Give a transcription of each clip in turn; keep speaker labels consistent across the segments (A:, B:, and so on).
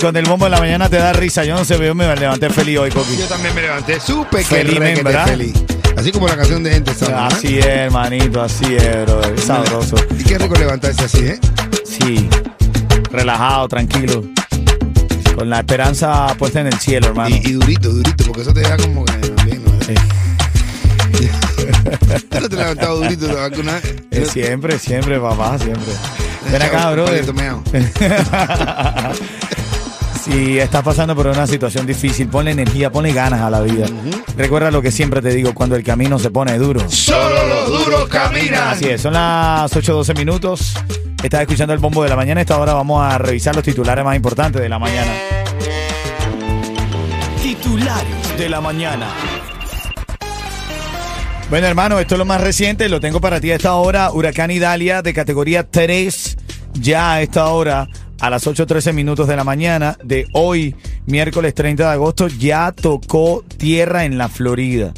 A: Con el bombo de la mañana te da risa. Yo no sé, yo me levanté feliz hoy, Coqui.
B: Yo también me levanté súper
A: Feliz, ¿verdad?
B: feliz. Así como la canción de gente sana. ¿no?
A: Así es, hermanito, así es, brother. Sabroso.
B: Y qué rico levantarse así, ¿eh?
A: Sí. Relajado, tranquilo. Con la esperanza puesta en el cielo, hermano.
B: Y, y durito, durito, porque eso te da como que bien, ¿no?
A: Sí.
B: ¿Tú no te has levantado durito alguna vez?
A: Eh, siempre, siempre, papá, siempre. Ven acá, brother. Si estás pasando por una situación difícil, ponle energía, ponle ganas a la vida. Recuerda lo que siempre te digo, cuando el camino se pone duro.
B: Solo los duros caminan.
A: Así es, son las 8.12 minutos. Estás escuchando el bombo de la mañana. Esta hora vamos a revisar los titulares más importantes de la mañana. Titulares de la mañana. Bueno, hermano, esto es lo más reciente. Lo tengo para ti a esta hora. Huracán Idalia de categoría 3. Ya a esta hora, a las 8.13 minutos de la mañana de hoy, miércoles 30 de agosto, ya tocó tierra en la Florida.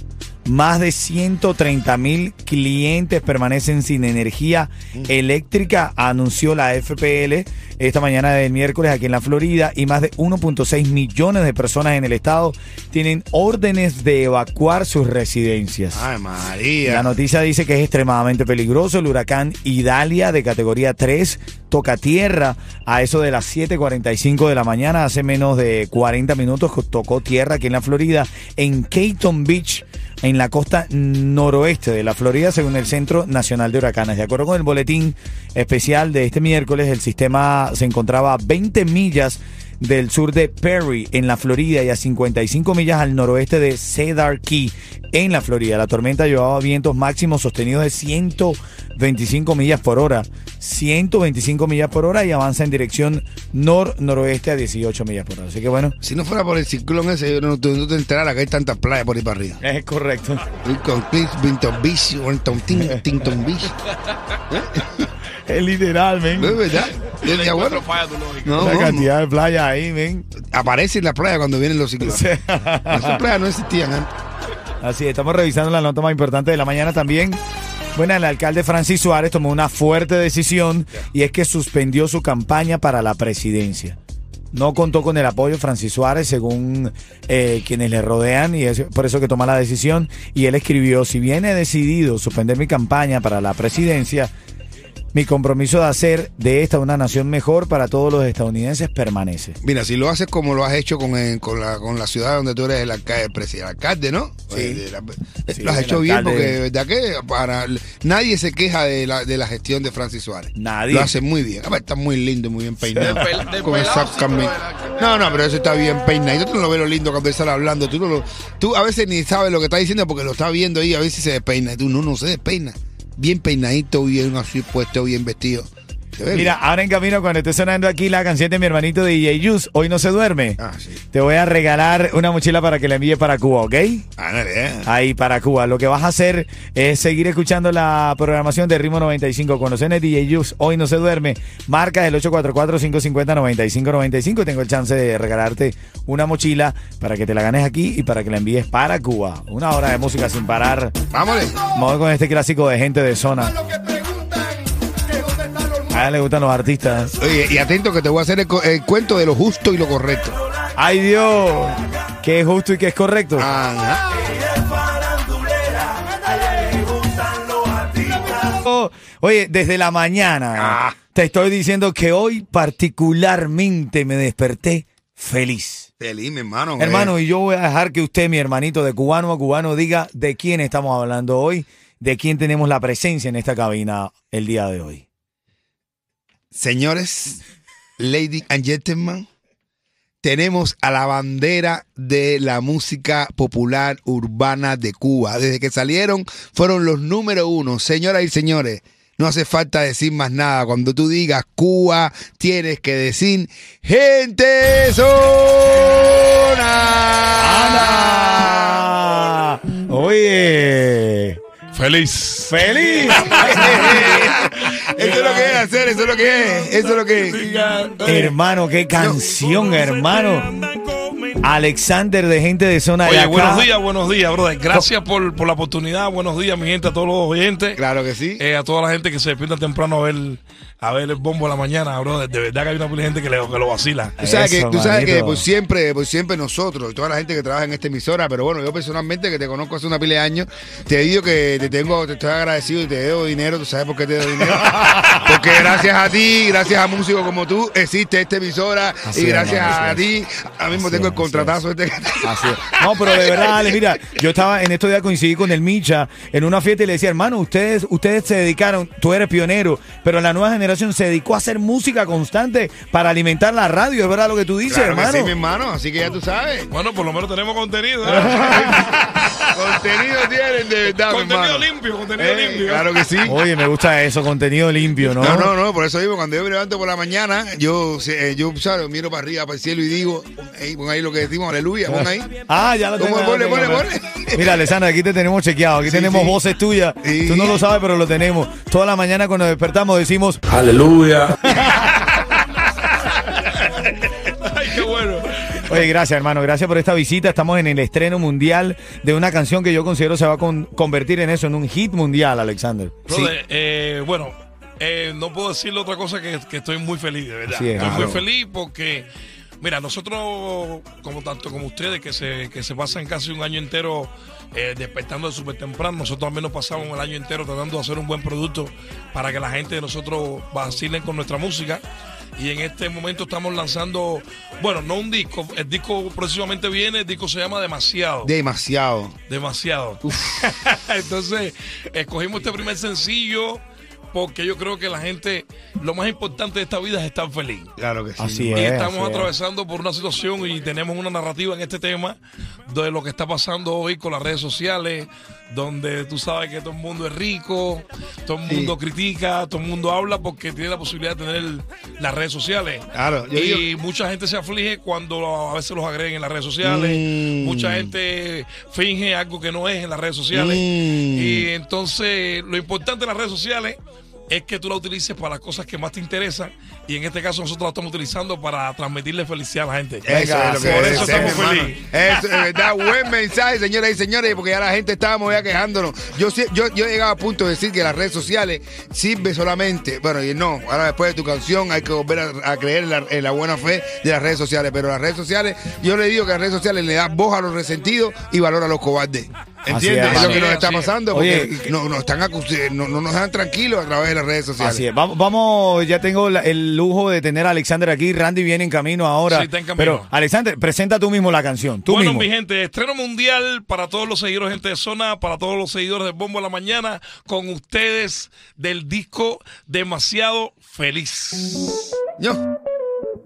A: Más de 130 mil clientes permanecen sin energía eléctrica, anunció la FPL esta mañana del miércoles aquí en la Florida y más de 1.6 millones de personas en el estado tienen órdenes de evacuar sus residencias.
B: Ay, María.
A: La noticia dice que es extremadamente peligroso. El huracán Idalia de categoría 3 toca tierra a eso de las 7:45 de la mañana. Hace menos de 40 minutos que tocó tierra aquí en la Florida, en Cayton Beach, en la costa noroeste de la Florida, según el Centro Nacional de Huracanes. De acuerdo con el boletín especial de este miércoles, el sistema se encontraba a 20 millas del sur de Perry, en la Florida, y a 55 millas al noroeste de Cedar Key, en la Florida. La tormenta llevaba vientos máximos sostenidos de 125 millas por hora. 125 millas por hora y avanza en dirección nor-noroeste a 18 millas por hora. Así que bueno,
B: Si no fuera por el ciclón ese, yo no, tú no te enterara que hay tantas playas por ahí para arriba.
A: es correcto.
B: Lincoln Beach, Winton Beach, Winton Tin- Tinton Beach.
A: Es literal, men.
B: ¿No es verdad? Yo decía, bueno, no, no,
A: cantidad de playas ahí, men.
B: aparece en la playa cuando vienen los ciclones. Esas playas no existían antes.
A: Así, estamos revisando la nota más importante de la mañana también. Bueno, el alcalde Francis Suárez tomó una fuerte decisión y es que suspendió su campaña para la presidencia. No contó con el apoyo de Francis Suárez, según eh, quienes le rodean, y es por eso que toma la decisión. Y él escribió, si bien he decidido suspender mi campaña para la presidencia, mi compromiso de hacer de esta una nación mejor para todos los estadounidenses permanece.
B: Mira, si lo haces como lo has hecho con, eh, con, la, con la ciudad donde tú eres el alcalde, el presidente, el alcalde ¿no?
A: Sí.
B: Eh, de la-
A: Sí,
B: lo has
A: el
B: hecho bien
A: alcalde.
B: porque de verdad que para nadie se queja de la, de la gestión de Francis Suárez.
A: Nadie.
B: Lo hace muy bien. Además, está muy lindo, muy bien peinado.
C: Pel-
B: Con
C: pelado,
B: esa
C: sí,
B: cami-
C: pero era-
B: No, no, pero eso está bien peinado. Tú no lo ves lo lindo cuando él sale hablando. Tú, no lo, tú a veces ni sabes lo que está diciendo porque lo está viendo ahí. A veces se despeina. Y tú no, no se despeina. Bien peinadito, bien así puesto, bien vestido.
A: Mira, ahora en camino, cuando esté sonando aquí la canción de mi hermanito DJ Yus, hoy no se duerme.
B: Ah, sí.
A: Te voy a regalar una mochila para que la envíes para Cuba, ¿ok?
B: Ándale, eh.
A: Ahí para Cuba. Lo que vas a hacer es seguir escuchando la programación de Ritmo 95 con los DJ Yus. Hoy no se duerme. Marca el 844-550-9595. Tengo el chance de regalarte una mochila para que te la ganes aquí y para que la envíes para Cuba. Una hora de música sin parar.
B: Vámonos.
A: Vamos con este clásico de gente de zona. A él le gustan los artistas.
B: Oye, y atento que te voy a hacer el, el cuento de lo justo y lo correcto.
A: ¡Ay, Dios! que es justo y que es correcto.
B: Ajá.
A: Oye, desde la mañana
B: Ah.
A: te estoy diciendo que hoy particularmente me desperté feliz.
B: Feliz, mi hermano.
A: Hermano,
B: eh.
A: y yo voy a dejar que usted, mi hermanito de cubano a cubano, diga de quién estamos hablando hoy, de quién tenemos la presencia en esta cabina el día de hoy.
B: Señores, lady and gentlemen, tenemos a la bandera de la música popular urbana de Cuba. Desde que salieron, fueron los número uno. Señoras y señores, no hace falta decir más nada. Cuando tú digas Cuba, tienes que decir gente zona.
A: Oye,
C: Feliz.
A: feliz.
B: Eso es lo que es hacer, eso es lo que es, eso es lo que es.
A: hermano, qué canción, hermano. Alexander de gente de zona de
C: Oye,
A: acá.
C: buenos días, buenos días, brother. Gracias por, por la oportunidad. Buenos días, mi gente, a todos los oyentes.
B: Claro que sí.
C: Eh, a toda la gente que se despierta temprano a ver, a ver el bombo de la mañana, brother. De verdad que hay una pila de gente que, le, que lo vacila.
B: Tú sabes,
A: Eso,
B: que, tú sabes que
A: manito.
B: por siempre, por siempre nosotros, y toda la gente que trabaja en esta emisora, pero bueno, yo personalmente que te conozco hace una pila de años, te digo que te tengo, te estoy agradecido y te debo dinero, tú sabes por qué te debo dinero. Porque gracias a ti, gracias a músicos como tú, existe esta emisora
A: Así
B: y gracias a ti, ahora mismo
A: Así
B: tengo el contratazo este que
A: Así es. No, pero de verdad, Ale, mira, yo estaba en estos días coincidí con el Micha en una fiesta y le decía, hermano, ustedes, ustedes se dedicaron, tú eres pionero, pero la nueva generación se dedicó a hacer música constante para alimentar la radio, es verdad lo que tú dices,
B: Claro que
A: hermano.
B: sí, mi hermano, así que ya tú sabes.
C: Bueno, por lo menos tenemos contenido. ¿eh?
B: Contenido tienen de verdad,
C: contenido
B: hermano.
C: limpio, contenido
B: Eh,
C: limpio.
B: Claro que sí.
A: Oye, me gusta eso, contenido limpio, ¿no?
B: No, no, no, por eso digo, cuando yo me levanto por la mañana, yo, eh, yo ¿sabes? miro para arriba, para el cielo y digo, pon ahí, pon ahí lo que decimos, aleluya, pon ahí.
A: Ah, ya lo tengo.
B: Ponle, ponle, ponle.
A: Mira, Alessandra, aquí te tenemos chequeado. Aquí
B: Sí,
A: tenemos
B: sí.
A: voces tuyas.
B: Sí.
A: Tú no lo sabes, pero lo tenemos. Toda la mañana cuando despertamos decimos,
C: Aleluya. Ay, qué bueno.
A: Oye, gracias, hermano. Gracias por esta visita. Estamos en el estreno mundial de una canción que yo considero se va a con- convertir en eso, en un hit mundial, Alexander.
C: Brother, eh, bueno, eh, no puedo decirle otra cosa que, que estoy muy feliz, de verdad.
A: Es,
C: estoy
A: claro.
C: muy feliz porque, mira, nosotros, como tanto como ustedes, que se, que se pasan casi un año entero eh, despertando de súper temprano, nosotros también nos pasamos el año entero tratando de hacer un buen producto para que la gente de nosotros vacilen con nuestra música. Y en este momento estamos lanzando, bueno, no un disco, el disco próximamente viene, el disco se llama Demasiado.
B: Demasiado.
C: Demasiado. Entonces, escogimos este primer sencillo porque yo creo que la gente, lo más importante de esta vida es estar feliz.
B: Claro que sí.
A: Así
C: Y
A: es.
C: estamos
A: así es.
C: atravesando por una situación y tenemos una narrativa en este tema de lo que está pasando hoy con las redes sociales, donde tú sabes que todo el mundo es rico, todo el
B: Sí.
C: mundo critica, todo el mundo habla porque tiene la posibilidad de tener las redes sociales.
B: Claro, yo
C: y
B: digo-
C: mucha gente se aflige cuando a veces los agreden en las redes sociales.
B: Mm.
C: Mucha gente finge algo que no es en las redes sociales.
B: Mm.
C: Y entonces lo importante de las redes sociales es que tú la utilices para las cosas que más te interesan. Y en este caso nosotros la estamos utilizando para transmitirle felicidad a la gente.
B: Eso es lo que
C: por eso estamos felices.
B: Eso es verdad, buen mensaje, señoras y señores, porque ya la gente estábamos ya quejándonos. Yo, yo, yo he llegado a punto de decir que las redes sociales sirve solamente, bueno, y no, ahora después de tu canción hay que volver a, a creer en la, en la buena fe de las redes sociales, pero las redes sociales, yo le digo que las redes sociales le dan voz a los resentidos y valor a los cobardes. ¿Entiendes?
A: es,
B: Es, lo
A: así
B: que nos
C: es,
B: está
C: así es.
B: pasando,
A: Oye,
B: porque no, nos están acus- no, no nos dejan tranquilos a través de las redes sociales.
A: Así es. Vamos, vamos, ya tengo la- el lujo de tener a Alexander aquí. Randy viene en camino ahora.
C: Sí, está en camino.
A: Pero, Alexander, presenta tú mismo la canción. Tú
C: bueno,
A: mismo.
C: mi gente, estreno mundial para todos los seguidores de gente de zona, para todos los seguidores de Bombo a la Mañana, con ustedes del disco Demasiado Feliz.
B: Yo.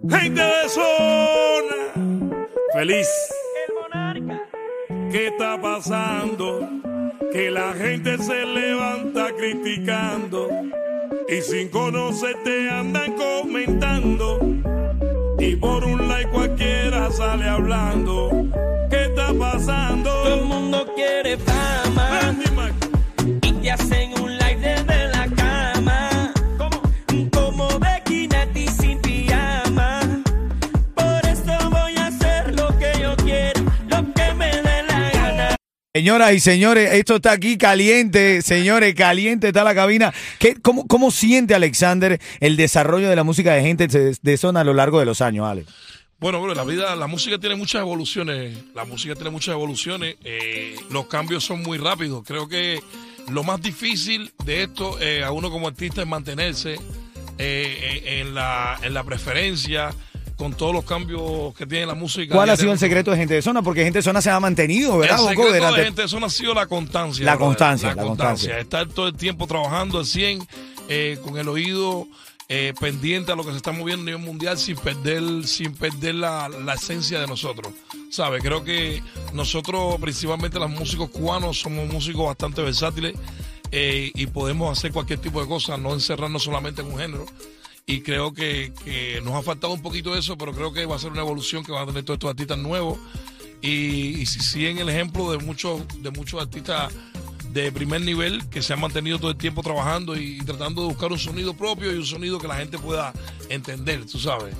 C: Gente de zona, feliz. ¿Qué está pasando? Que la gente se levanta criticando y sin conocerte andan comentando. Y por un like cualquiera sale hablando. ¿Qué está pasando?
D: Todo el mundo quiere fama y te hacen un live
A: Señoras y señores, esto está aquí caliente, señores, caliente está la cabina. ¿Qué, cómo, ¿Cómo siente Alexander el desarrollo de la música de gente de, zona a lo largo de los años, Ale?
C: Bueno, bro, la vida, la música tiene muchas evoluciones. La música tiene muchas evoluciones. eh, los cambios son muy rápidos. Creo que lo más difícil de esto eh, a uno como artista es mantenerse eh, en, la, en la preferencia con todos los cambios que tiene la música.
A: ¿Cuál ha sido el secreto de Gente de Zona? Porque Gente de Zona se ha mantenido, ¿verdad,
C: el secreto de
A: Durante-
C: la gente eso no ha sido la constancia.
A: La constancia, la constancia.
C: Estar todo el tiempo trabajando al 100, eh, con el oído eh, pendiente a lo que se está moviendo a nivel mundial sin perder, sin perder la, la esencia de nosotros. ¿Sabes? Creo que nosotros, principalmente los músicos cubanos, somos músicos bastante versátiles eh, y podemos hacer cualquier tipo de cosa, no encerrarnos solamente en un género. Y creo que, que nos ha faltado un poquito de eso, pero creo que va a ser una evolución que van a tener todos estos artistas nuevos. Y, y si siguen el ejemplo de muchos, de muchos artistas de primer nivel que se han mantenido todo el tiempo trabajando y, tratando de buscar un sonido propio y un sonido que la gente pueda entender, tú sabes.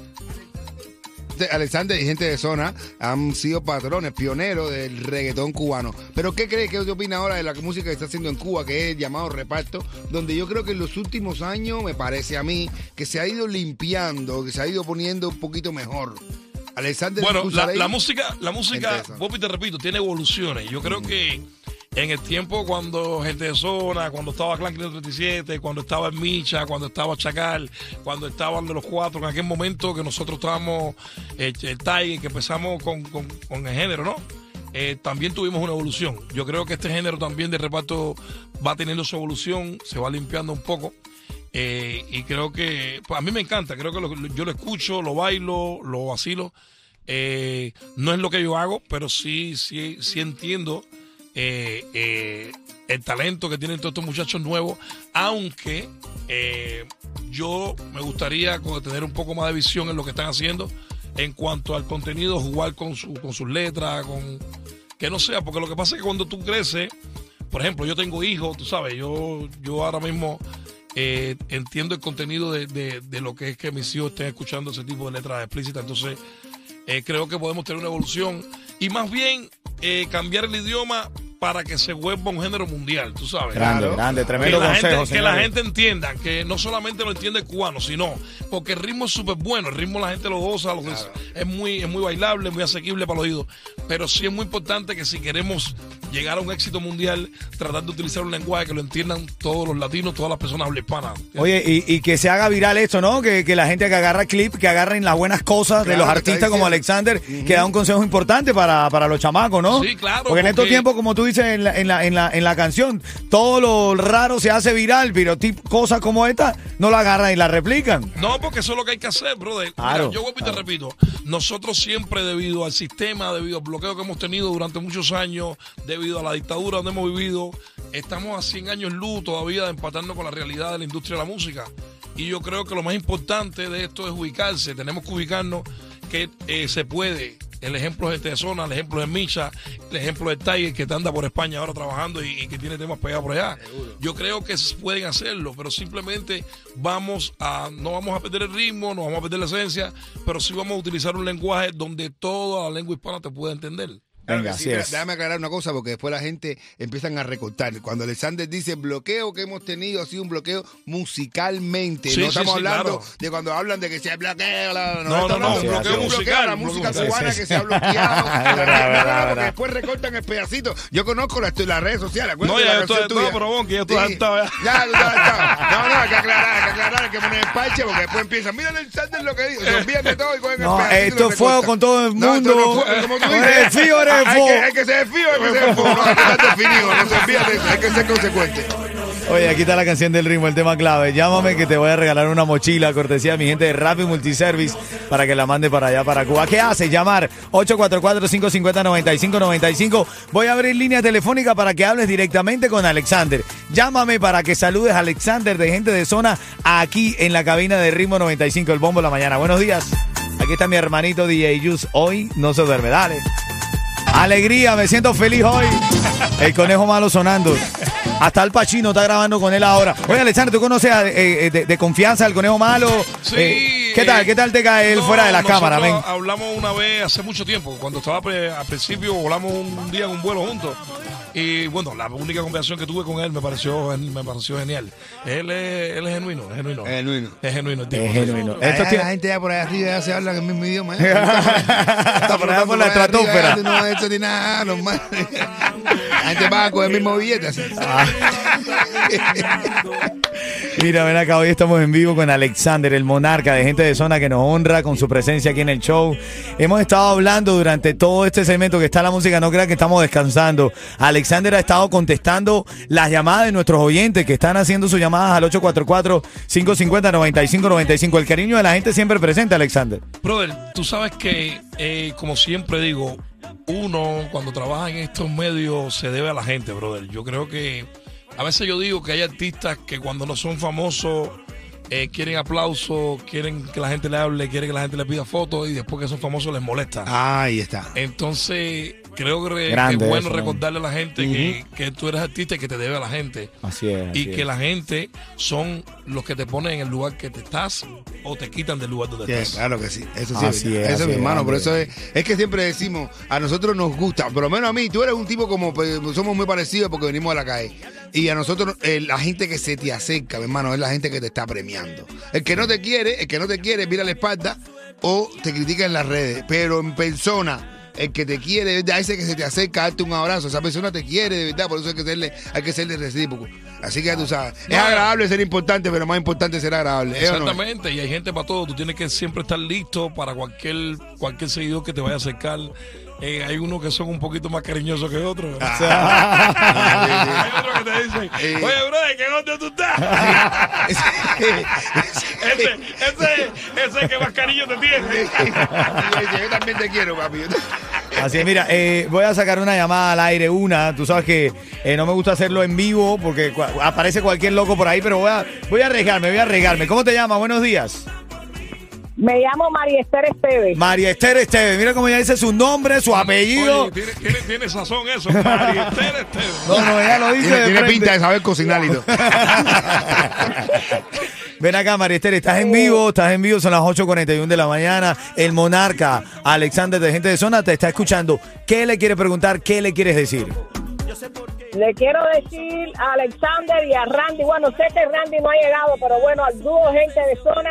B: Alexander y gente de zona han sido patrones, pioneros del reggaetón cubano. Pero ¿qué cree, qué usted opina ahora de la música que está haciendo en Cuba, que es el llamado reparto? Donde yo creo que en los últimos años, me parece a mí, que se ha ido limpiando, que se ha ido poniendo un poquito mejor. Alexander
C: Bueno, la, música, la música. Bobby, te repito, tiene evoluciones. Yo creo que en el tiempo cuando gente de zona, cuando estaba Clan 537, cuando estaba Micha, cuando estaba Chacal, cuando estaban de los cuatro, en aquel momento que nosotros estábamos, eh, el Tiger, que empezamos con, con- con el género, ¿no? Eh, también tuvimos una evolución. Yo creo que este género también de reparto va teniendo su evolución, se va limpiando un poco. Eh, y creo que, pues a mí me encanta, creo que lo- yo lo escucho, lo bailo, lo vacilo. Eh, no es lo que yo hago, pero sí, sí, sí entiendo eh, eh, el talento que tienen todos estos muchachos nuevos, aunque eh, yo me gustaría tener un poco más de visión en lo que están haciendo en cuanto al contenido, jugar con, su, con sus letras, con que no sea, porque lo que pasa es que cuando tú creces, por ejemplo, yo tengo hijos, tú sabes, yo, yo ahora mismo eh, entiendo el contenido de, de- de lo que es que mis hijos estén escuchando ese tipo de letras explícitas, entonces eh, creo que podemos tener una evolución y más bien eh, cambiar el idioma para que se vuelva un género mundial, tú sabes.
A: Grande,
B: Claro.
A: grande,
C: Que
A: tremendo
C: la,
A: consejo,
C: gente, que la gente entienda que no solamente lo entiende el cubano, sino porque el ritmo es súper bueno, el ritmo la gente lo goza, lo es, es muy, es muy bailable, muy asequible para el oído. Pero sí es muy importante que si queremos llegar a un éxito mundial, tratar de utilizar un lenguaje que lo entiendan todos los latinos, todas las personas habla hispana.
A: Oye, y, y que se haga viral esto, ¿no? Que, que la gente que agarra clip, que agarren las buenas cosas de los artistas como. Alexander, que da un consejo importante para, para los chamacos, ¿no?
C: Sí, claro,
A: Porque en estos tiempos, como tú dices en la, en, la, en, la, en la canción, todo lo raro se hace viral, pero cosas como esta no la agarran y la replican.
C: No, porque eso es lo que hay que hacer, brother. Mira, yo vuelvo y te
A: claro.
C: repito, nosotros siempre debido al sistema, debido al bloqueo que hemos tenido durante muchos años, debido a la dictadura donde hemos vivido, estamos a 100 años luz todavía de empatarnos con la realidad de la industria de la música. Y yo creo que lo más importante de esto es ubicarse, tenemos que ubicarnos que eh, se puede. El ejemplo es este de Zona, el ejemplo es Micha, el ejemplo es Tiger que anda por España ahora trabajando y, y que tiene temas pegados por allá. Yo creo que pueden hacerlo, pero simplemente vamos a, no vamos a perder el ritmo, no vamos a perder la esencia, pero sí vamos a utilizar un lenguaje donde toda la lengua hispana te pueda entender.
A: Venga,
B: sí,
A: así
B: mira,
A: es.
B: Déjame aclarar una cosa porque después la gente empiezan a recortar. Cuando Alexander dice el bloqueo que hemos tenido ha sido un bloqueo musicalmente.
C: Sí,
B: no
C: sí,
B: estamos hablando
C: claro.
B: de cuando hablan de que se bloqueo. la-
C: No, no, no,
B: hablando de
A: bloqueo
C: musical,
B: la música
A: musical.
B: cubana que se ha bloqueado.
A: Verdad,
B: No, no, porque después recortan el pedacito. Yo conozco las, las redes sociales.
C: No, ya
B: la
C: estoy pero bon, que yo estoy hartado ya.
B: Ya, hartado. No, no, hay que aclarar, hay que aclarar, hay que poner el parche porque después empiezan. Mira Alexander lo que dijo. Se olvidan de todo y cogen
A: No,
B: el pedacito y
A: esto es fuego con todo el
B: No, esto
A: mundo.
B: no fue- como tú
A: Eres
B: dices, hay que- Hay que ser fío, hay que ser. No, hay que estar definido. No se de eso. Hay que ser consecuente.
A: Oye, aquí está la canción del ritmo, el tema clave. Llámame que te voy a regalar una mochila, cortesía de mi gente de Rappi Multiservice, para que la mande para allá, para Cuba. ¿Qué hace? Llamar 844-550-9595. Voy a abrir línea telefónica para que hables directamente con Alexander. Llámame para que saludes a Alexander de gente de zona aquí en la cabina de Ritmo 95, el bombo de la mañana. Buenos días. Aquí está mi hermanito DJ Yus. Hoy no se duerme, dale. Alegría, me siento feliz hoy. El conejo malo sonando. Hasta el Pachino está grabando con él ahora. Oye, Alexander, ¿tú conoces a- eh, eh, de, de confianza al conejo malo?
C: Sí,
A: Eh, ¿Qué tal? ¿Qué tal te cae él fuera de la cámara, men?
C: Hablamos una vez hace mucho tiempo, cuando estaba pre- al principio, volamos un día en un vuelo juntos. Y bueno, la única conversación que tuve con él me pareció, me pareció genial. Él es, él es genuino, es genuino.
B: Es genuino.
C: Es genuino el tipo.
A: Es genuino.
B: La
A: tiene-
B: gente ya por allá arriba ya se habla en el mismo idioma. ¿eh?
A: Está por allá por la estratosfera.
B: No, esto ni nada normal. La gente paga con el mismo billete. así.
A: Mira, ven acá, hoy estamos en vivo con Alexander, el monarca de gente de zona que nos honra con su presencia aquí en el show. Hemos estado hablando durante todo este segmento que está la música, no crean que estamos descansando. Alexander ha estado contestando las llamadas de nuestros oyentes que están haciendo sus llamadas al 844-550-9595. El cariño de la gente siempre presente, Alexander.
C: Brother, tú sabes que, eh, como siempre digo, uno cuando trabaja en estos medios se debe a la gente, brother. Yo creo que a veces yo digo que hay artistas que cuando no son famosos eh, quieren aplausos, quieren que la gente le hable, quieren que la gente le pida fotos y después que son famosos les molesta.
B: Ahí está.
C: Entonces, creo que,
A: Grande
C: es bueno
A: eso, man.
C: recordarle a la gente que, que tú eres artista y que te debe a la gente.
A: Así es.
C: Y que la gente son los que te ponen en el lugar que te estás o te quitan del lugar donde
B: Sí,
C: estás.
B: claro que sí, eso sí,
A: Así es,
B: eso es mi hermano, por eso es, es que siempre decimos, a nosotros nos gusta, por lo menos a mí, tú eres un tipo como, pues, somos muy parecidos porque venimos de la calle, y a nosotros, eh, la gente que se te acerca, mi hermano, es la gente que te está premiando. El que no te quiere, el que no te quiere, mira la espalda o te critica en las redes, pero en persona. El que te quiere, de verdad, ese que se te acerca, darte un abrazo. Esa persona te quiere, de verdad, por eso hay que serle, hay que serle recíproco. Así que ya tú sabes. Es agradable ser importante, pero más importante ser agradable. ¿eh no?
C: Exactamente, y hay gente para todo. Tú tienes que siempre estar listo para cualquier cualquier seguidor que te vaya a acercar. Eh, hay unos que son un poquito más cariñosos que otros. hay otros que te dicen,
B: Eh.
C: oye, brother, ¿qué dónde tú estás? ese, ese, ese es el que más cariño te tiene.
B: Yo también te quiero, papi.
A: Así es, mira, eh, voy a sacar una llamada al aire, una. Tú sabes que eh, no me gusta hacerlo en vivo porque aparece cualquier loco por ahí, pero voy a, voy a arriesgarme, voy a arriesgarme. ¿Cómo te llamas? Buenos días.
E: Me llamo María Esther Esteves.
A: María Esther Esteves. Mira cómo ella dice su nombre, su apellido.
C: Oye, tiene, tiene, tiene sazón eso. María Esther Esteves.
A: No, no, ella lo dice.
B: Tiene,
A: de
B: tiene
A: frente.
B: pinta de saber cocinar y todo.
A: Ven acá, María Esther, estás en vivo, estás en vivo, son las 8.41 de la mañana. El monarca, Alexander de Gente de Zona, te está escuchando. ¿Qué le quiere preguntar? ¿Qué le quieres decir?
E: Le quiero decir a Alexander y a Randy, bueno, sé que Randy no ha llegado, pero bueno, al dúo gente de zona,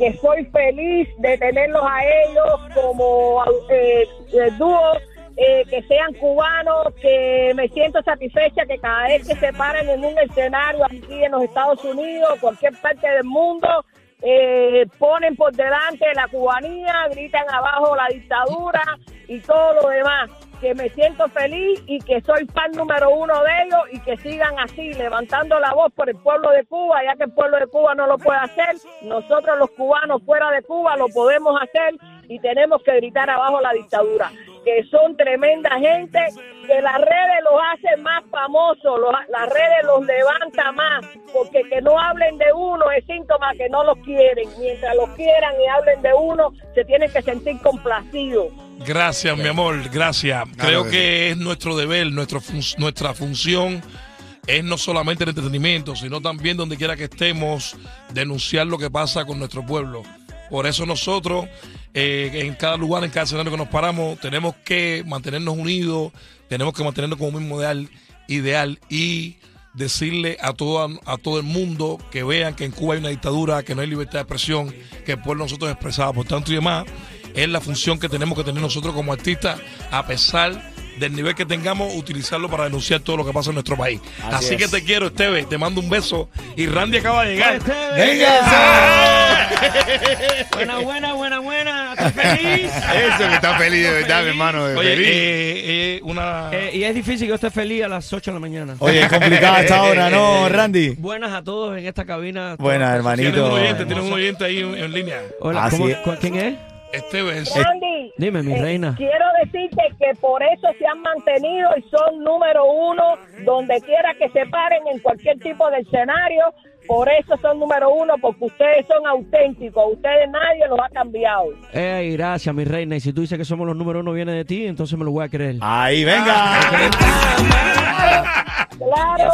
E: que soy feliz de tenerlos a ellos como eh, eh, dúo, eh, que sean cubanos, que me siento satisfecha que cada vez que se paren en un escenario aquí en los Estados Unidos, cualquier parte del mundo, eh, ponen por delante la cubanía, gritan abajo la dictadura y todo lo demás. Que me siento feliz y que soy fan número uno de ellos y que sigan así, levantando la voz por el pueblo de Cuba, ya que el pueblo de Cuba no lo puede hacer. Nosotros los cubanos fuera de Cuba lo podemos hacer y tenemos que gritar abajo la dictadura. Que son tremenda gente, que las redes los hacen más famosos, las redes los levanta más, porque que no hablen de uno es síntoma que no los quieren. Mientras los quieran y hablen de uno, se tienen que sentir complacidos.
C: Gracias, mi amor, gracias. Creo
B: que
C: es nuestro deber, nuestro fun- nuestra función es no solamente el entretenimiento, sino también donde quiera que estemos, denunciar lo que pasa con nuestro pueblo. Por eso nosotros, eh, en cada lugar, en cada escenario que nos paramos, tenemos que mantenernos unidos, tenemos que mantenernos como un mismo ideal, ideal y decirle a todo, a todo el mundo que vean que en Cuba hay una dictadura, que no hay libertad de expresión, que el pueblo nosotros es expresado por tanto y demás, es la función que tenemos que tener nosotros como artistas, a pesar del nivel que tengamos, utilizarlo para denunciar todo lo que pasa en nuestro país.
A: Así
C: Así, que te quiero, Esteve, te mando un beso. Y Randy acaba de llegar.
D: Buena, buena, buena, buena. ¿Estás feliz?
B: Eso que está feliz de verdad, mi hermano. de
C: Oye,
B: feliz.
C: eh, eh, una...
D: Eh, y es difícil que yo esté feliz a las 8 de la mañana.
A: Oye, es complicada esta hora, ¿no, Randy?
D: Buenas a todos en esta cabina.
A: Buenas,
C: Tienes
A: hermanito.
C: un oyente, tienes un oyente ahí en, en línea.
D: Hola,
A: Así
D: ¿cómo-
A: es.
D: ¿quién es?
C: Esteve es-
E: Randy,
D: Dime, mi
E: eh,
D: reina.
E: Quiero decirte que por eso se han mantenido y son número uno donde quiera que se paren en cualquier tipo de escenario. Por eso son número uno, porque ustedes son auténticos. Ustedes nadie los ha cambiado.
D: Ey, gracias, mi reina. Y si tú dices que somos los número uno, viene de ti, entonces me lo voy a creer.
A: Ahí, venga.
E: Claro,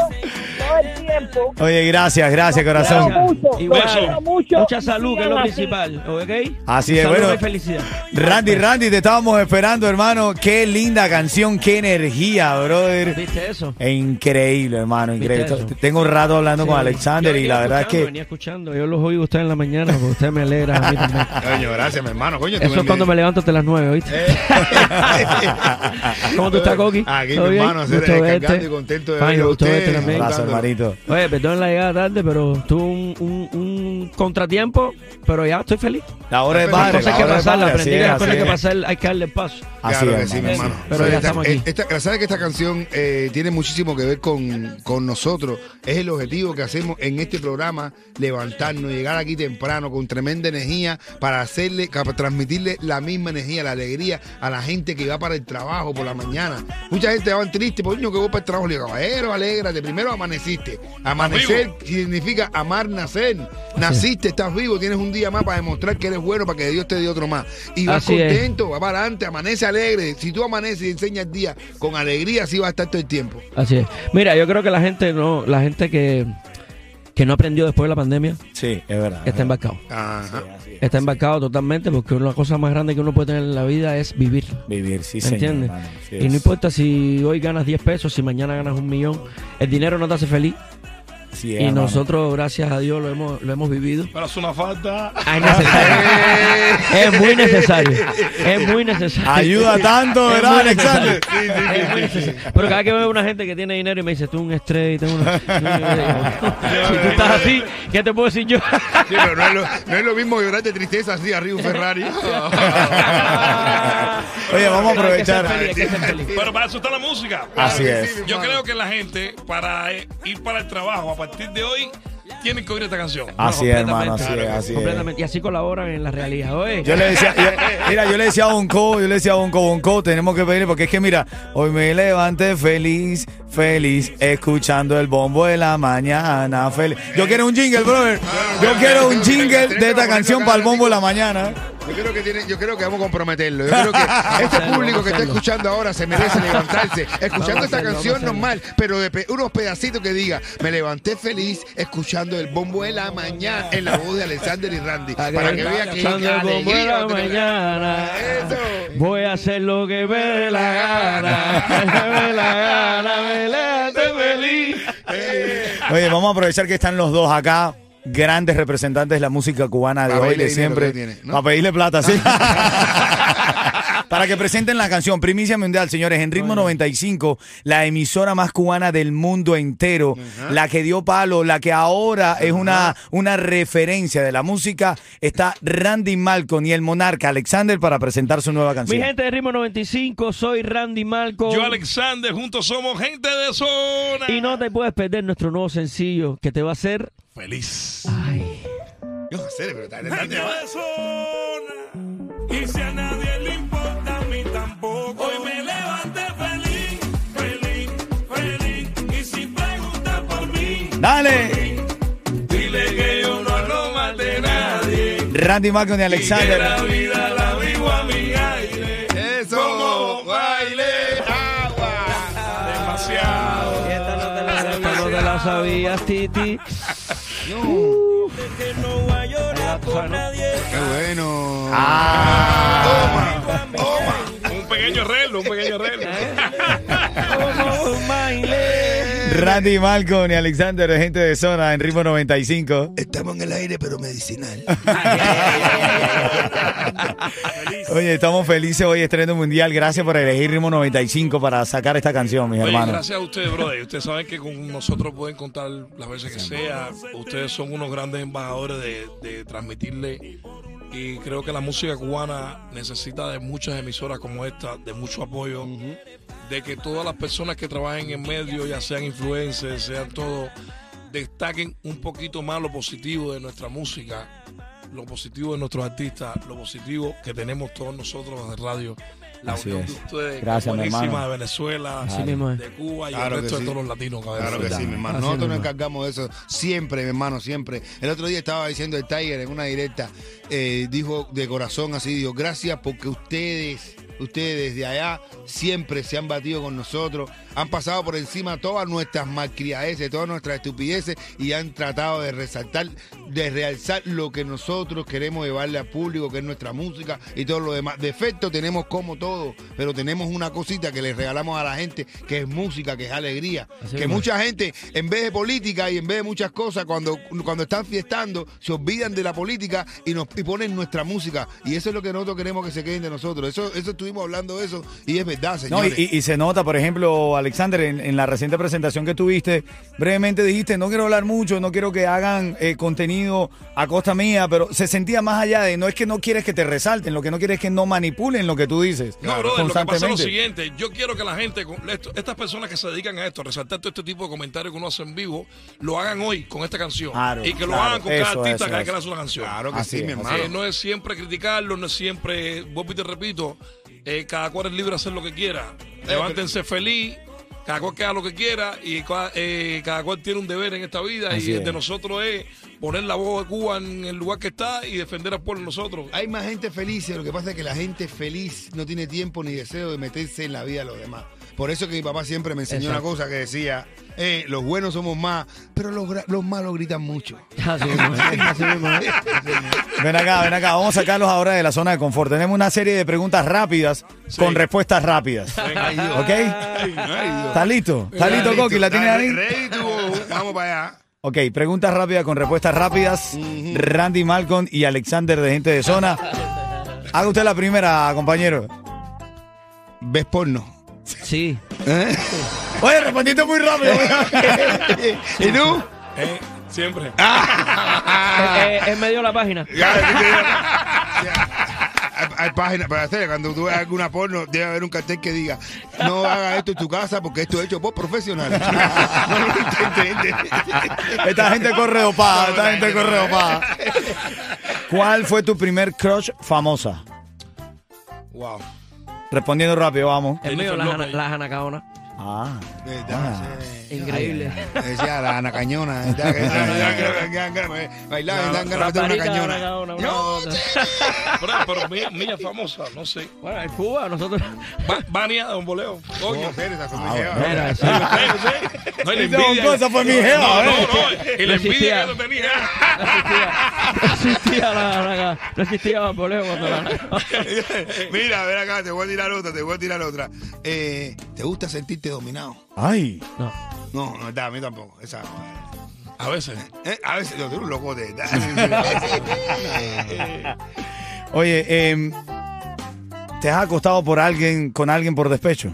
E: el tiempo.
A: Oye, gracias, gracias, corazón.
E: Quiero mucho,
F: Igual.
E: los quiero mucho.
F: Mucha salud, que es lo
E: así.
F: principal, ¿ok?
A: Así es, bueno.
F: y felicidad.
A: Randy, Randy, te estábamos esperando, hermano. Qué linda canción, qué energía, brother.
F: ¿Viste eso?
A: Es increíble, hermano, increíble.
F: ¿Viste eso?
A: Tengo un rato hablando
F: Sí.
A: con Alexander y la verdad es que
F: Venía escuchando, yo los oigo a ustedes en la mañana, porque usted me alegra a mí también.
B: Coño, gracias, mi hermano. Coño,
F: Eso es cuando me levanto hasta las nueve, ¿oíste?
B: ¿Cómo
F: tú estás, Coqui?
B: Aquí,
F: ¿Todo
B: mi
F: bien?
B: hermano, hacer y contento de
F: verte también.
A: abrazo, hermanito.
F: Oye, perdón la llegada tarde, pero tuve un, un contratiempo, pero ya estoy feliz.
A: La hora de
B: Las
A: padre.
F: Las cosas hay
A: la
F: que pasarlas,
A: padre,
F: aprendí que
A: es,
F: después hay que
A: es.
F: pasar, hay que darle paso.
A: Así
B: claro
A: es,
B: que sí, mi
A: hermano.
F: Pero
B: Sí,
F: ya
B: esta-
F: estamos aquí.
B: esta- ¿Sabes que esta canción eh, tiene muchísimo que ver con, con nosotros? Es el objetivo que hacemos en este programa, levantarnos, llegar aquí temprano con tremenda energía para hacerle, para transmitirle la misma energía, la alegría a la gente que va para el trabajo por la mañana. Mucha gente va triste, pues niño que voy para el trabajo, le digo, caballero, alégrate, primero amaneciste. Amanecer significa amar, nacer. Naciste, estás vivo, tienes un día más para demostrar que eres bueno, para que Dios te dé otro más. Y vas
F: Así es.
B: contento, va para adelante, amanece alegre. Si tú amaneces y enseñas el día con alegría, así va a estar todo el tiempo.
F: Así es. Mira, yo creo que la gente no, la gente que, que no aprendió después de la pandemia
A: Sí, es verdad.
F: está embarcado.
B: Ajá.
F: Está embarcado totalmente porque una cosa más grande que uno puede tener en la vida es vivir.
A: Vivir, sí,
F: ¿Me
A: señor.
F: entiendes?
A: así
F: Y no importa si hoy ganas 10 pesos, si mañana ganas un millón, el dinero no te hace feliz. Y
A: hermano.
F: nosotros, gracias a Dios, lo hemos, lo hemos vivido.
C: Pero es una falta.
F: Ah, es necesario. es muy necesario. Es muy necesario.
A: Ayuda tanto, ¿verdad, Alexander?
F: necesario. Es muy necesario. Pero cada vez que veo una gente que tiene dinero y me dice, tú un estrés y tengo una... si tú estás así, ¿qué te puedo decir yo?
B: Sí, pero no es, lo, no es lo mismo llorar de tristeza así arriba un Ferrari.
A: Oye, vamos a aprovechar.
C: Pero para eso está la música.
A: Así es.
B: sí,
C: Yo creo que la gente, para eh, ir para el trabajo, a partir de hoy, tienen que oír esta canción.
A: Así es, hermano, así es,
F: Completamente.
A: así es.
F: Completamente. Y así colaboran en la realidad. Oye,
A: Yo le decía, yo- mira, yo le decía a Bonco, yo le decía a Bonco, Bonco, tenemos que pedirle, porque es que mira, hoy me levanté feliz, feliz, escuchando el bombo de la mañana, feliz. Yo quiero un jingle, brother. Yo quiero un jingle de esta canción para el bombo de la mañana.
B: Yo creo que tiene, yo creo que vamos a comprometerlo. Yo creo que este público que está escuchando ahora se merece levantarse, escuchando esta canción normal, pero de pe- unos pedacitos que diga, me levanté feliz escuchando el bombo de la mañana en la voz de Alexander y Randy, para que vea que
F: Escuchando el bombo de la mañana.
B: Eso.
F: Voy a hacer lo que me dé la gana. Me dé la gana, me levanté feliz.
A: Oye, vamos a aprovechar que están los dos acá. Grandes representantes de la música cubana de hoy, de siempre.
B: que tiene, ¿no?
A: Para pedirle plata, sí. Para que presenten la canción Primicia Mundial, señores, en ritmo 95, la emisora más cubana del mundo entero, la que dio palo, la que ahora es una, una referencia de la música, está Randy Malcolm y el monarca Alexander para presentar su nueva
F: Mi
A: canción.
F: gente de Ritmo 95, soy Randy Malco.
C: Yo, Alexander, juntos somos gente de zona.
F: Y no te puedes perder nuestro nuevo sencillo que te va a hacer.
C: Feliz.
B: Yo no sé, pero está
C: Gente
B: adelante.
C: de zona. Y si a nadie le importa, a mí tampoco. Hoy me levanté feliz, feliz, feliz. Y si pregunta por mí,
A: Dale,
C: dile que yo no hablo mal de nadie.
A: Randy Malcolm y
C: Que la
A: Alexander.
C: vida la vivo a mi aire.
B: Eso,
C: Como
B: baile, agua.
C: Demasiado.
F: Esta no te la, esta no te la sabías, Titi.
B: Qué bueno.
A: Ah.
B: Toma, toma.
C: Un pequeño reloj, un pequeño reloj.
A: Randy Malcolm y Alexander, de gente de zona en ritmo 95.
B: Estamos en el aire, pero medicinal.
A: Oye, estamos felices hoy estreno mundial. Gracias por elegir ritmo 95 para sacar esta canción, mis
C: Oye,
A: hermanos.
C: gracias a ustedes, brother. Ustedes saben que con nosotros pueden contar las veces que sea. Ustedes son unos grandes embajadores de, de transmitirle. Y creo que la música cubana necesita de muchas emisoras como esta, de mucho apoyo, de que todas las personas que trabajen en medio, ya sean influencers, sean todos, destaquen un poquito más lo positivo de nuestra música, lo positivo de nuestros artistas, lo positivo que tenemos todos nosotros de radio. La
A: Así
C: unión
A: es.
C: de ustedes,
A: Gracias, mi
C: buenísima
A: hermano.
C: de Venezuela,
F: Así mismo es.
C: de Cuba y
B: Claro
C: el resto
B: sí.
C: de todos los latinos. cabeza.
B: Claro que sí, mi hermano.
F: Así
B: Nosotros nos encargamos de eso siempre, mi hermano, siempre. El otro día estaba diciendo el Tiger en una directa, eh, dijo de corazón así, dijo, gracias porque ustedes Ustedes desde allá siempre se han batido con nosotros, han pasado por encima todas nuestras malcriadeces, todas nuestras estupideces y han tratado de resaltar, de realzar lo que nosotros queremos llevarle al público, que es nuestra música y todo lo demás. Defecto tenemos como todo, pero tenemos una cosita que le regalamos a la gente, que es música, que es alegría.
F: Así
B: que
F: mismo.
B: mucha gente, en vez de política y en vez de muchas cosas, cuando, cuando están fiestando, se olvidan de la política y nos y ponen nuestra música. Y eso es lo que nosotros queremos que se queden de nosotros. Eso, eso estuvimos hablando de eso y es verdad,
A: No, y,
B: señores.
A: y- y se nota, por ejemplo, Alexander, en, en la reciente presentación que tuviste, brevemente dijiste, no quiero hablar mucho, no quiero que hagan eh, contenido a costa mía, pero se sentía más allá de, no es que no quieres que te resalten, lo que no quieres es que no manipulen lo que tú dices.
C: No, brother, lo que pasa es lo
A: constantemente.
C: siguiente. Yo quiero que la gente, esto- estas personas que se dedican a esto, a resaltar todo este tipo de comentarios que uno hace en vivo, lo hagan hoy con esta canción.
A: Claro,
C: y que lo
A: claro,
C: hagan con
A: eso,
C: cada artista
A: eso,
C: cada
A: eso.
C: que hace una canción.
B: Claro que
A: Así
B: sí, mi
A: es,
B: hermano.
C: Eh, no es siempre criticarlo, no es siempre, vuelvo y te repito, eh, cada cual es libre de hacer lo que quiera. Levántense feliz, cada cual que haga lo que quiera y eh, cada cual tiene un deber en esta vida
A: Así
C: y el de nosotros es poner la voz de Cuba en el lugar que está y defender al pueblo de nosotros.
B: Hay más gente feliz, lo que pasa es que la gente feliz no tiene tiempo ni deseo de meterse en la vida de los demás. Por eso que mi papá siempre me enseñó
F: Exacto.
B: una cosa que decía, eh, los buenos somos más, pero los, malos gritan mucho.
F: Así mismo, así mismo, ¿eh?
A: Ven acá, ven acá, vamos a sacarlos ahora de la zona de confort. Tenemos una serie de preguntas rápidas con respuestas rápidas.
B: Dios.
A: ¿Ok? ¿Estás listo? ¿Estás listo, Coqui? ¿La tienes ahí?
B: Ready. Vamos para allá.
A: Ok, preguntas rápidas con respuestas rápidas. Randy Malcolm y Alexander de Gente de Zona. Haga usted la primera, compañero.
B: ¿Ves porno?
F: Sí.
A: Oye, respondiste muy rápido.
B: ¿Y tú?
C: Eh, siempre.
B: Ah.
F: Eh, eh, él me dio la página.
B: Hay, páginas para hacer. Cuando tú veas alguna porno, debe haber un cartel que diga: No hagas esto en tu casa porque esto es hecho por profesionales. no lo intentes.
A: Esta gente corre dopada, esta gente corre dopada. ¿Cuál fue tu primer crush famosa?
C: Wow.
A: Respondiendo rápido, vamos.
F: El mío,
C: Jennifer
F: la,
C: López.
F: Jana- la Janacaona.
A: Ah.
B: Verdad, sí.
F: Increíble.
B: Decía la Ana Bailaba y dan una cañona. No.
C: Pero, mía, famosa, no sé.
F: Bueno, en Cuba nosotros...
C: Va- Vania Don Boleo. Coño.
B: no, mi
A: Ah,
F: sí.
C: No, y la
A: Esa
C: envidia.
A: fue mi jeva,
C: No,
A: ¿eh?
C: no, no. Y la envidia que no tenía.
F: No existía la. No existía Bamboleo cuando la
B: Mira, acá, te voy a tirar otra, te voy a tirar otra. Eh, ¿Te gusta sentirte dominado?
A: Ay.
F: No.
B: No, no está, a mí tampoco. Esa.
C: A veces.
B: Eh, A veces, yo soy un loco de
A: Oye, em, ¿te has acostado por alguien, con alguien por despecho?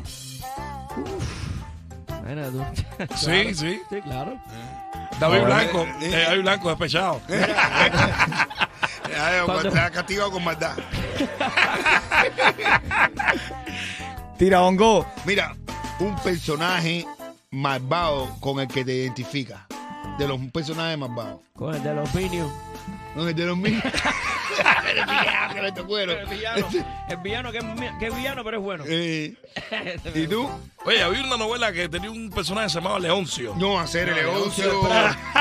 F: Mira tú.
C: Sí, sí.
F: Sí, claro.
C: David
B: Ah,
C: Blanco.
B: eh,
C: eh, David Blanco despechado.
F: ¿Cuándo?
B: Está castigado con maldad.
A: Tira, bongo.
B: Mira, un personaje malvado con el que te identificas. De los personajes malvados.
F: Con el de los Minions.
B: No, el de los míos. El villano, que me tocó,
F: El villano, el villano que, es, que es villano, pero es bueno.
B: Eh, ¿Y tú?
C: Oye, había una novela que tenía un personaje que se llamaba Leoncio.
B: No, hacer el
F: Leoncio,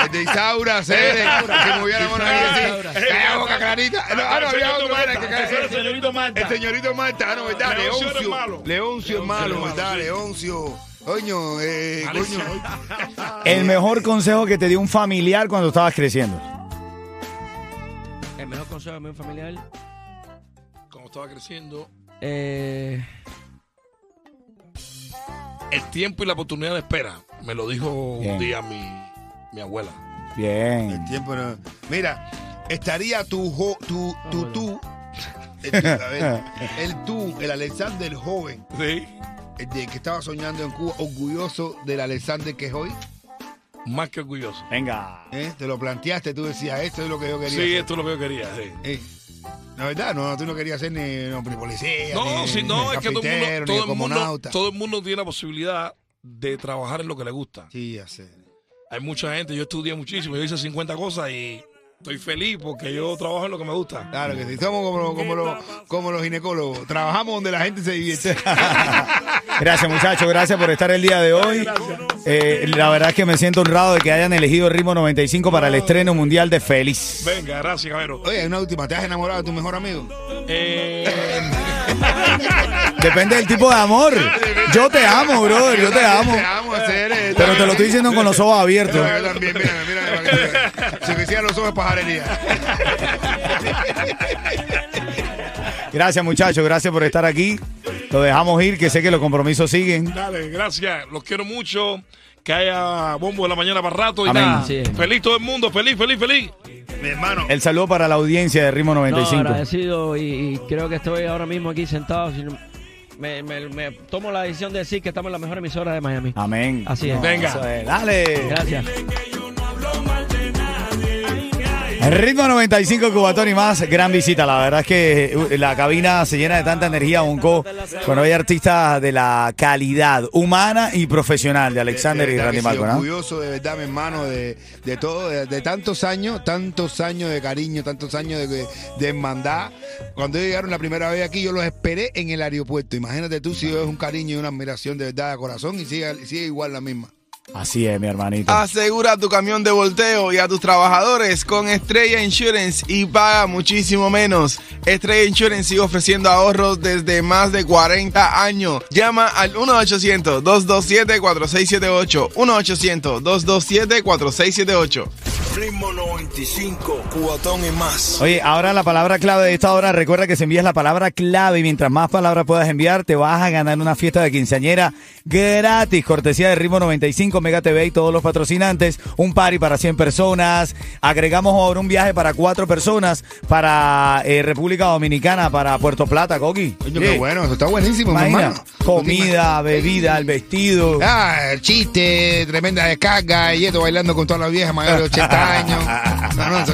B: el de Isaura, hacer que movía la mano así. Boca clarita. No, ah, no,
C: El
B: había
C: señorito
B: otro,
C: el señorito Marta.
B: El señorito Marta, ah, no, ¿verdad?
C: Leoncio
B: Leoncio.
C: malo.
B: Leoncio es malo,
C: Leoncio
B: ¿verdad?
C: sí.
B: Leoncio. Coño, eh, coño.
A: El mejor consejo que te dio un familiar cuando estabas creciendo.
F: El mejor consejo de mi familiar.
C: Cuando estaba creciendo,
F: Eh,
C: el tiempo y la oportunidad de espera. Me lo dijo
A: Bien.
C: un día mi, mi abuela.
A: Bien.
B: El tiempo no. Mira, estaría tu, jo, tu, tu, tú. El, tú, a ver, el tú, el Alexander joven,
C: Sí.
B: De que estaba soñando en Cuba, orgulloso del Alexander que es hoy.
C: Más que orgulloso.
A: Venga.
B: ¿eh? Te lo planteaste, tú decías, esto es lo que yo quería.
C: Sí,
B: hacer".
C: esto es lo que yo quería. sí.
B: Eh, La verdad, no, tú no querías ser ni, no, ni policía,
C: No,
B: ni,
C: si
B: ni
C: no, es que todo el mundo, todo el mundo,
B: comunauta.
C: todo el mundo tiene la posibilidad de trabajar en lo que le gusta.
B: Sí, ya sé.
C: Hay mucha gente, yo estudié muchísimo, yo hice 50 cosas y estoy feliz porque yo trabajo en lo que me gusta.
B: Claro que sí, somos como, como, los, como los ginecólogos. Trabajamos donde la gente se divierte.
A: Gracias, muchachos. Gracias por estar el día de hoy. Eh, la verdad es que me siento honrado de que hayan elegido el ritmo 95 para el estreno mundial de Félix.
C: Venga, gracias, Cabero.
B: Oye, una última, ¿te has enamorado de tu mejor amigo?
C: Eh,
A: Depende del tipo de amor. Yo te amo, brother, yo te amo.
B: Te amo.
A: Pero te lo estoy diciendo con los ojos abiertos.
B: Yo también, tú veas. Si me hicieran los ojos es pajarería.
A: Gracias, muchachos, gracias por estar aquí. Lo dejamos ir, que sé que los compromisos siguen.
C: Dale, gracias. Los quiero mucho. Que haya bombo de la mañana para rato. Y
A: Amén.
C: nada.
F: Sí.
C: Feliz todo el mundo. Feliz, feliz, feliz.
B: Mi hermano.
A: El saludo para la audiencia de Ritmo
F: No,
A: 95.
F: agradecido y, y creo que estoy ahora mismo aquí sentado. si no- me, me- me tomo la decisión de decir que estamos en la mejor emisora de Miami.
A: Amén.
F: Así es.
C: Venga.
A: Dale.
F: Gracias.
A: Ritmo 95 Cubatón y más, gran visita. La verdad es que uh, la cabina se llena de tanta energía, Bonco, cuando hay artistas de la calidad humana y profesional de Alexander
B: De
A: y
B: verdad
A: Randy Marco, ¿no?
B: orgulloso de verdad, mi hermano, de, de todo, de, de tantos años, tantos años de cariño, tantos años de, de hermandad. Cuando ellos llegaron la primera vez aquí, yo los esperé en el aeropuerto. Imagínate tú si es un cariño y una admiración de verdad de corazón y sigue, sigue igual la misma.
A: Así es, mi hermanito.
G: Asegura tu camión de volteo y a tus trabajadores con Estrella Insurance y paga muchísimo menos. Estrella Insurance sigue ofreciendo ahorros desde más de 40 años. Llama al 1-800-227-4678. 1-800-227-4678.
H: Ritmo 95, cubatón y más.
A: Oye, ahora la palabra clave de esta hora, recuerda que si envías la palabra clave y mientras más palabras puedas enviar, te vas a ganar una fiesta de quinceañera gratis, cortesía de Ritmo 95, Mega TV y todos los patrocinantes, un party para 100 personas, agregamos ahora un viaje para cuatro personas para eh, República Dominicana, para Puerto Plata, Coqui. Sí.
B: qué bueno, eso está buenísimo, mi
A: Imagina,
B: hermano.
A: comida, bebida, el vestido.
B: Ah, el chiste, tremenda descarga, y esto bailando con todas las viejas mayores de 80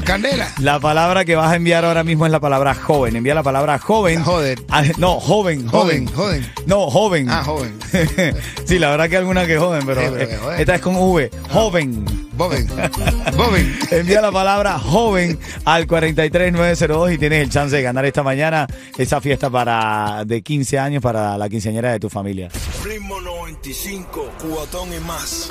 B: candela.
A: La palabra que vas a enviar ahora mismo es la palabra joven. Envía la palabra joven.
B: Joder.
A: Ah, No, joven, joven.
B: Joven, joven.
A: No, joven.
B: Ah, joven.
A: sí, la verdad que hay alguna que joven, pero,
B: Sí, pero
A: eh,
B: que joven.
A: esta es con V. Joven.
B: Boben. Boben.
A: Envía la palabra joven al 43902 y tienes el chance de ganar esta mañana esa fiesta para de 15 años para la quinceañera de tu familia.
H: Ritmo 95, cubatón y más.